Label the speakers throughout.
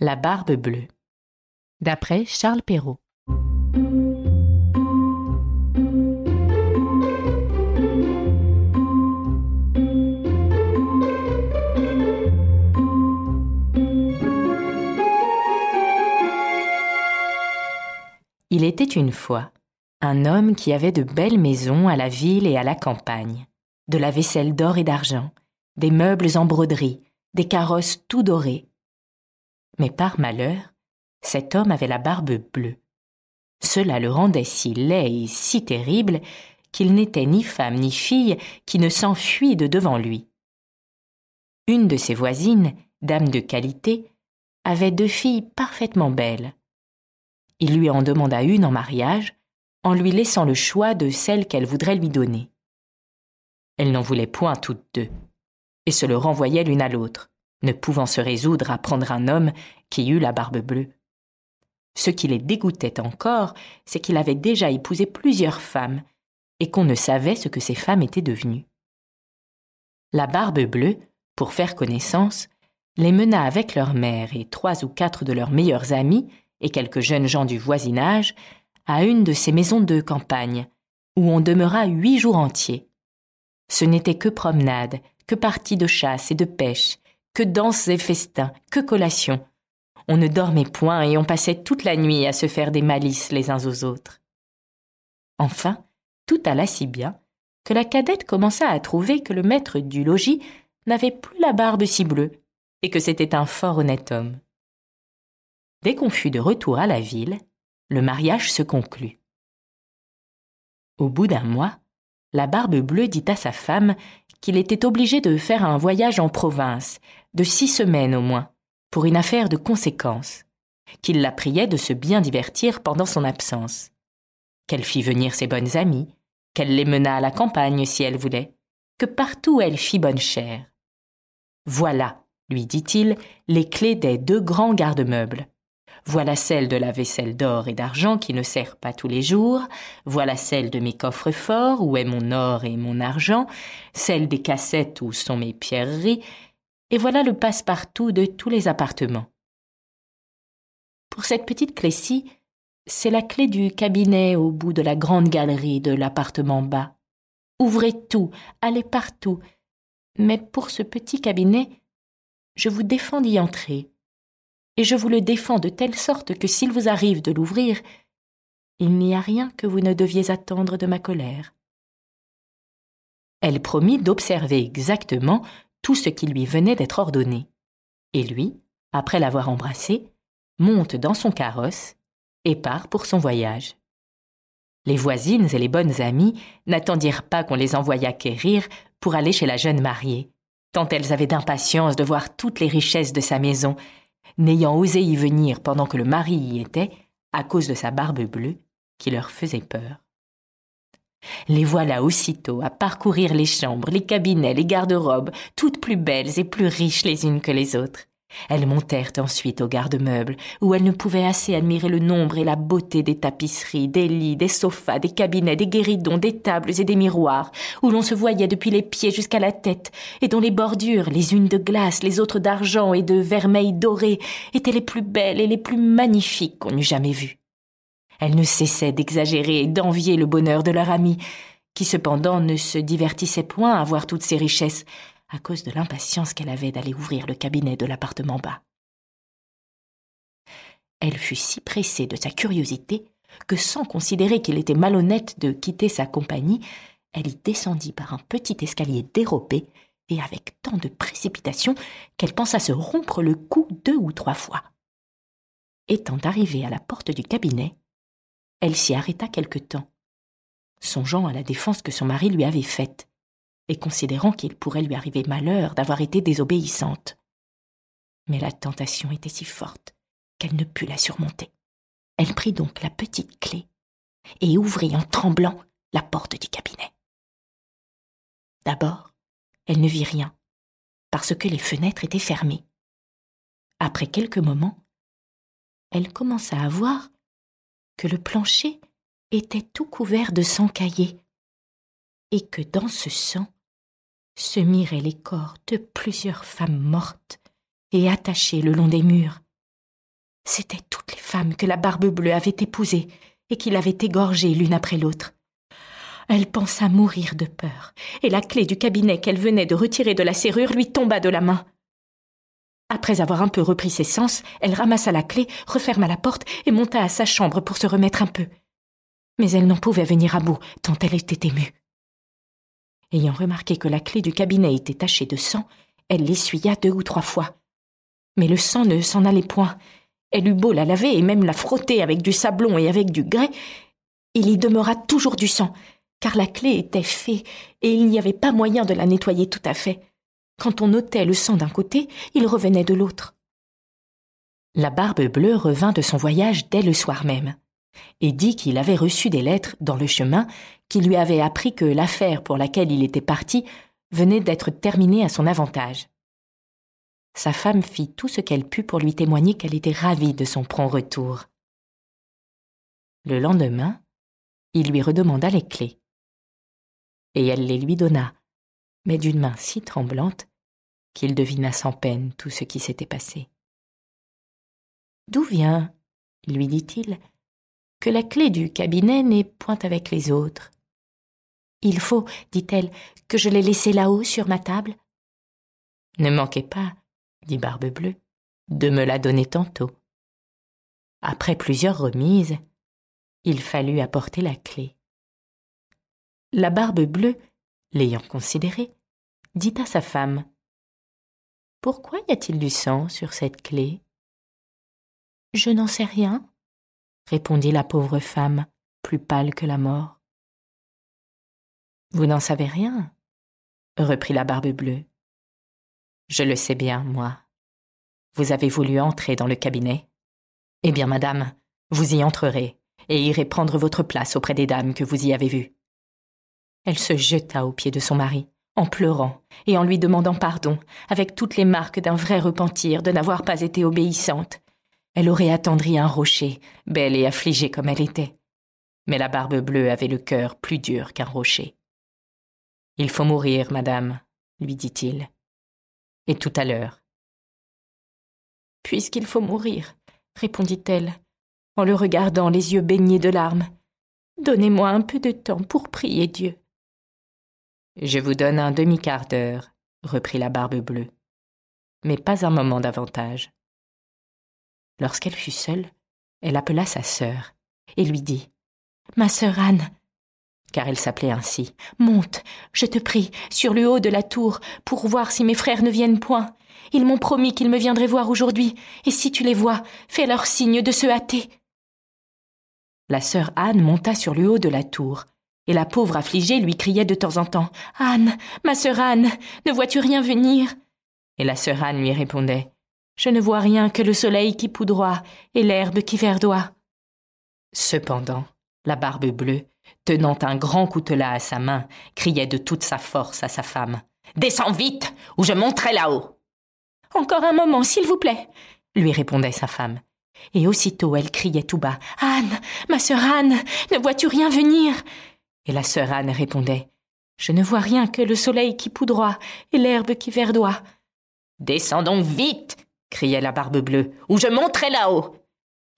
Speaker 1: La barbe bleue. D'après Charles Perrault. Il était une fois un homme qui avait de belles maisons à la ville et à la campagne, de la vaisselle d'or et d'argent, des meubles en broderie, des carrosses tout dorés. Mais par malheur, cet homme avait la barbe bleue. Cela le rendait si laid et si terrible qu'il n'était ni femme ni fille qui ne s'enfuit de devant lui. Une de ses voisines, dame de qualité, avait deux filles parfaitement belles. Il lui en demanda une en mariage, en lui laissant le choix de celle qu'elle voudrait lui donner. Elle n'en voulait point toutes deux, et se le renvoyait l'une à l'autre, ne pouvant se résoudre à prendre un homme qui eût la barbe bleue. Ce qui les dégoûtait encore, c'est qu'il avait déjà épousé plusieurs femmes, et qu'on ne savait ce que ces femmes étaient devenues. La barbe bleue, pour faire connaissance, les mena avec leur mère et trois ou quatre de leurs meilleurs amis et quelques jeunes gens du voisinage à une de ces maisons de campagne, où on demeura huit jours entiers. Ce n'était que promenade, que parties de chasse et de pêche, que danses et festins, que collations. On ne dormait point et on passait toute la nuit à se faire des malices les uns aux autres. Enfin, tout alla si bien que la cadette commença à trouver que le maître du logis n'avait plus la barbe si bleue et que c'était un fort honnête homme. Dès qu'on fut de retour à la ville, le mariage se conclut. Au bout d'un mois, la barbe bleue dit à sa femme qu'il était obligé de faire un voyage en province, de six semaines au moins, pour une affaire de conséquence, qu'il la priait de se bien divertir pendant son absence, qu'elle fit venir ses bonnes amies, qu'elle les menât à la campagne si elle voulait, que partout elle fit bonne chère. Voilà, lui dit-il, les clés des deux grands garde-meubles. Voilà celle de la vaisselle d'or et d'argent qui ne sert pas tous les jours, voilà celle de mes coffres forts où est mon or et mon argent, celle des cassettes où sont mes pierreries, et voilà le passe-partout de tous les appartements. Pour cette petite clé-ci, c'est la clé du cabinet au bout de la grande galerie de l'appartement bas. Ouvrez tout, allez partout. Mais pour ce petit cabinet, je vous défends d'y entrer et je vous le défends de telle sorte que s'il vous arrive de l'ouvrir, il n'y a rien que vous ne deviez attendre de ma colère. Elle promit d'observer exactement tout ce qui lui venait d'être ordonné, et lui, après l'avoir embrassé, monte dans son carrosse et part pour son voyage. Les voisines et les bonnes amies n'attendirent pas qu'on les envoyât quérir pour aller chez la jeune mariée, tant elles avaient d'impatience de voir toutes les richesses de sa maison n'ayant osé y venir pendant que le mari y était, à cause de sa barbe bleue, qui leur faisait peur. Les voilà aussitôt à parcourir les chambres, les cabinets, les garde-robes, toutes plus belles et plus riches les unes que les autres. Elles montèrent ensuite au garde-meubles, où elles ne pouvaient assez admirer le nombre et la beauté des tapisseries, des lits, des sofas, des cabinets, des guéridons, des tables et des miroirs, où l'on se voyait depuis les pieds jusqu'à la tête, et dont les bordures, les unes de glace, les autres d'argent et de vermeil doré, étaient les plus belles et les plus magnifiques qu'on eût jamais vues. Elles ne cessaient d'exagérer et d'envier le bonheur de leur ami, qui cependant ne se divertissait point à voir toutes ces richesses, à cause de l'impatience qu'elle avait d'aller ouvrir le cabinet de l'appartement bas. Elle fut si pressée de sa curiosité que sans considérer qu'il était malhonnête de quitter sa compagnie, elle y descendit par un petit escalier dérobé et avec tant de précipitation qu'elle pensa se rompre le cou deux ou trois fois. Étant arrivée à la porte du cabinet, elle s'y arrêta quelque temps, songeant à la défense que son mari lui avait faite et considérant qu'il pourrait lui arriver malheur d'avoir été désobéissante. Mais la tentation était si forte qu'elle ne put la surmonter. Elle prit donc la petite clé et ouvrit en tremblant la porte du cabinet. D'abord, elle ne vit rien, parce que les fenêtres étaient fermées. Après quelques moments, elle commença à voir que le plancher était tout couvert de sang caillé, et que dans ce sang se miraient les corps de plusieurs femmes mortes et attachées le long des murs, C'étaient toutes les femmes que la barbe bleue avait épousées et qu'il avait égorgées l'une après l'autre. Elle pensa mourir de peur, et la clé du cabinet qu'elle venait de retirer de la serrure lui tomba de la main. Après avoir un peu repris ses sens, elle ramassa la clé, referma la porte et monta à sa chambre pour se remettre un peu. Mais elle n'en pouvait venir à bout, tant elle était émue. Ayant remarqué que la clé du cabinet était tachée de sang, elle l'essuya deux ou trois fois. Mais le sang ne s'en allait point. Elle eut beau la laver et même la frotter avec du sablon et avec du grès, il y demeura toujours du sang, car la clé était fée et il n'y avait pas moyen de la nettoyer tout à fait. Quand on ôtait le sang d'un côté, il revenait de l'autre. La barbe bleue revint de son voyage dès le soir même, et dit qu'il avait reçu des lettres dans le chemin qui lui avaient appris que l'affaire pour laquelle il était parti venait d'être terminée à son avantage. Sa femme fit tout ce qu'elle put pour lui témoigner qu'elle était ravie de son prompt retour. Le lendemain, il lui redemanda les clés. Et elle les lui donna, mais d'une main si tremblante qu'il devina sans peine tout ce qui s'était passé. D'où vient, lui dit-il, que la clé du cabinet n'est point avec les autres Il faut, dit-elle, que je l'ai laissée là-haut sur ma table. Ne manquez pas, dit Barbe-Bleue, de me la donner tantôt. Après plusieurs remises, il fallut apporter la clé. La Barbe Bleue, l'ayant considérée, dit à sa femme Pourquoi y a-t-il du sang sur cette clé Je n'en sais rien, répondit la pauvre femme, plus pâle que la mort. Vous n'en savez rien, reprit la Barbe Bleue. Je le sais bien, moi. Vous avez voulu entrer dans le cabinet. Eh bien, madame, vous y entrerez, et irez prendre votre place auprès des dames que vous y avez vues. Elle se jeta aux pieds de son mari, en pleurant et en lui demandant pardon, avec toutes les marques d'un vrai repentir de n'avoir pas été obéissante. Elle aurait attendri un rocher, belle et affligée comme elle était. Mais la barbe bleue avait le cœur plus dur qu'un rocher. Il faut mourir, madame, lui dit-il. Et tout à l'heure. Puisqu'il faut mourir, répondit-elle, en le regardant les yeux baignés de larmes, donnez-moi un peu de temps pour prier Dieu. Je vous donne un demi-quart d'heure, reprit la barbe bleue, mais pas un moment davantage. Lorsqu'elle fut seule, elle appela sa sœur et lui dit Ma sœur Anne, car elle s'appelait ainsi, monte, je te prie, sur le haut de la tour, pour voir si mes frères ne viennent point. Ils m'ont promis qu'ils me viendraient voir aujourd'hui, et si tu les vois, fais leur signe de se hâter. La sœur Anne monta sur le haut de la tour, et la pauvre affligée lui criait de temps en temps Anne, ma sœur Anne, ne vois-tu rien venir Et la sœur Anne lui répondait Je ne vois rien que le soleil qui poudroie et l'herbe qui verdoie. Cependant, la barbe bleue, tenant un grand coutelas à sa main, criait de toute sa force à sa femme Descends vite, ou je monterai là-haut. Encore un moment, s'il vous plaît, lui répondait sa femme. Et aussitôt elle criait tout bas Anne, ma sœur Anne, ne vois-tu rien venir? Et la sœur Anne répondait Je ne vois rien que le soleil qui poudroie et l'herbe qui verdoie. Descends donc vite criait la barbe bleue, ou je monterai là-haut.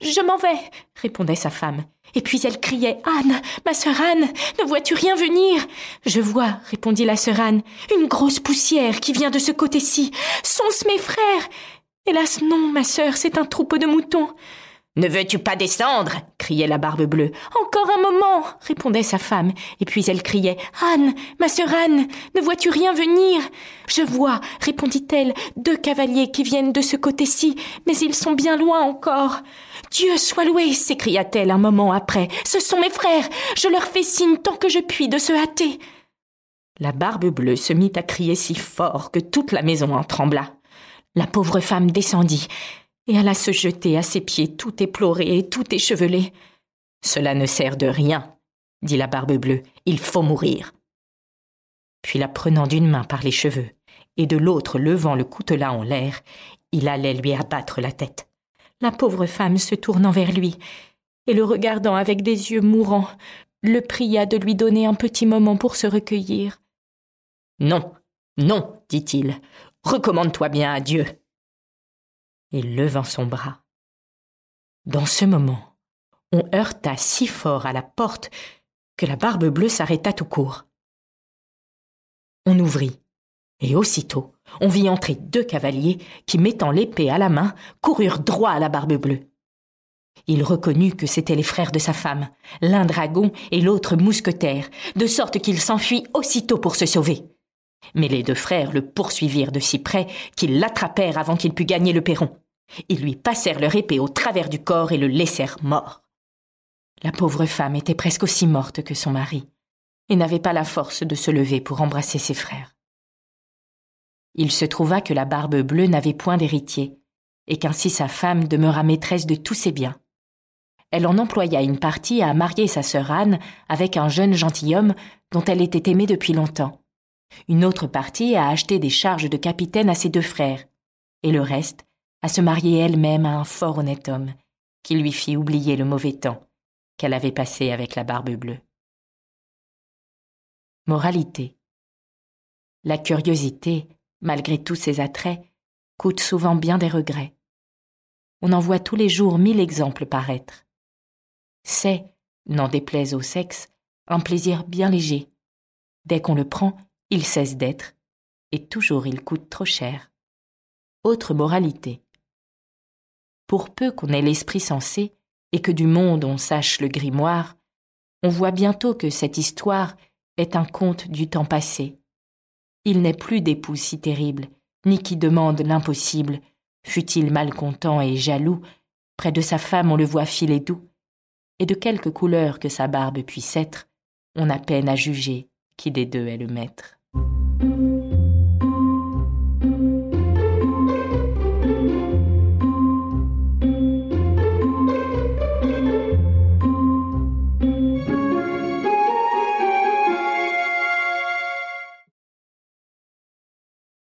Speaker 1: Je m'en vais, répondait sa femme. Et puis elle criait Anne, ma sœur Anne, ne vois-tu rien venir? Je vois, répondit la sœur Anne, une grosse poussière qui vient de ce côté-ci. Sont-ce mes frères? Hélas non, ma sœur, c'est un troupeau de moutons. Ne veux-tu pas descendre? criait la barbe bleue. Encore un moment répondait sa femme, et puis elle criait. Anne, ma sœur Anne, ne vois-tu rien venir? Je vois, répondit-elle, deux cavaliers qui viennent de ce côté-ci, mais ils sont bien loin encore. Dieu soit loué s'écria-t-elle un moment après. Ce sont mes frères. Je leur fais signe tant que je puis de se hâter. La barbe bleue se mit à crier si fort que toute la maison en trembla. La pauvre femme descendit et alla se jeter à ses pieds tout éploré et tout échevelé. Cela ne sert de rien, dit la barbe bleue, il faut mourir. Puis la prenant d'une main par les cheveux et de l'autre levant le coutelas en l'air, il allait lui abattre la tête. La pauvre femme se tournant vers lui et le regardant avec des yeux mourants, le pria de lui donner un petit moment pour se recueillir. Non, non, dit-il, recommande-toi bien à Dieu et levant son bras, Dans ce moment, on heurta si fort à la porte que la barbe bleue s'arrêta tout court. On ouvrit, et aussitôt, on vit entrer deux cavaliers qui, mettant l'épée à la main, coururent droit à la barbe bleue. Il reconnut que c'étaient les frères de sa femme, l'un dragon et l'autre mousquetaire, de sorte qu'il s'enfuit aussitôt pour se sauver. Mais les deux frères le poursuivirent de si près qu'ils l'attrapèrent avant qu'il pût gagner le perron. Ils lui passèrent leur épée au travers du corps et le laissèrent mort. La pauvre femme était presque aussi morte que son mari, et n'avait pas la force de se lever pour embrasser ses frères. Il se trouva que la barbe bleue n'avait point d'héritier, et qu'ainsi sa femme demeura maîtresse de tous ses biens. Elle en employa une partie à marier sa sœur Anne avec un jeune gentilhomme dont elle était aimée depuis longtemps, une autre partie à acheter des charges de capitaine à ses deux frères, et le reste à se marier elle-même à un fort honnête homme, qui lui fit oublier le mauvais temps qu'elle avait passé avec la barbe bleue. Moralité. La curiosité, malgré tous ses attraits, coûte souvent bien des regrets. On en voit tous les jours mille exemples paraître. C'est, n'en déplaise au sexe, un plaisir bien léger. Dès qu'on le prend, il cesse d'être, et toujours il coûte trop cher. Autre moralité. Pour peu qu'on ait l'esprit sensé, et que du monde on sache le grimoire, on voit bientôt que cette histoire est un conte du temps passé. Il n'est plus d'époux si terrible, ni qui demande l'impossible, fût-il malcontent et jaloux, près de sa femme on le voit filer doux, et de quelque couleur que sa barbe puisse être, on a peine à juger qui des deux est le maître.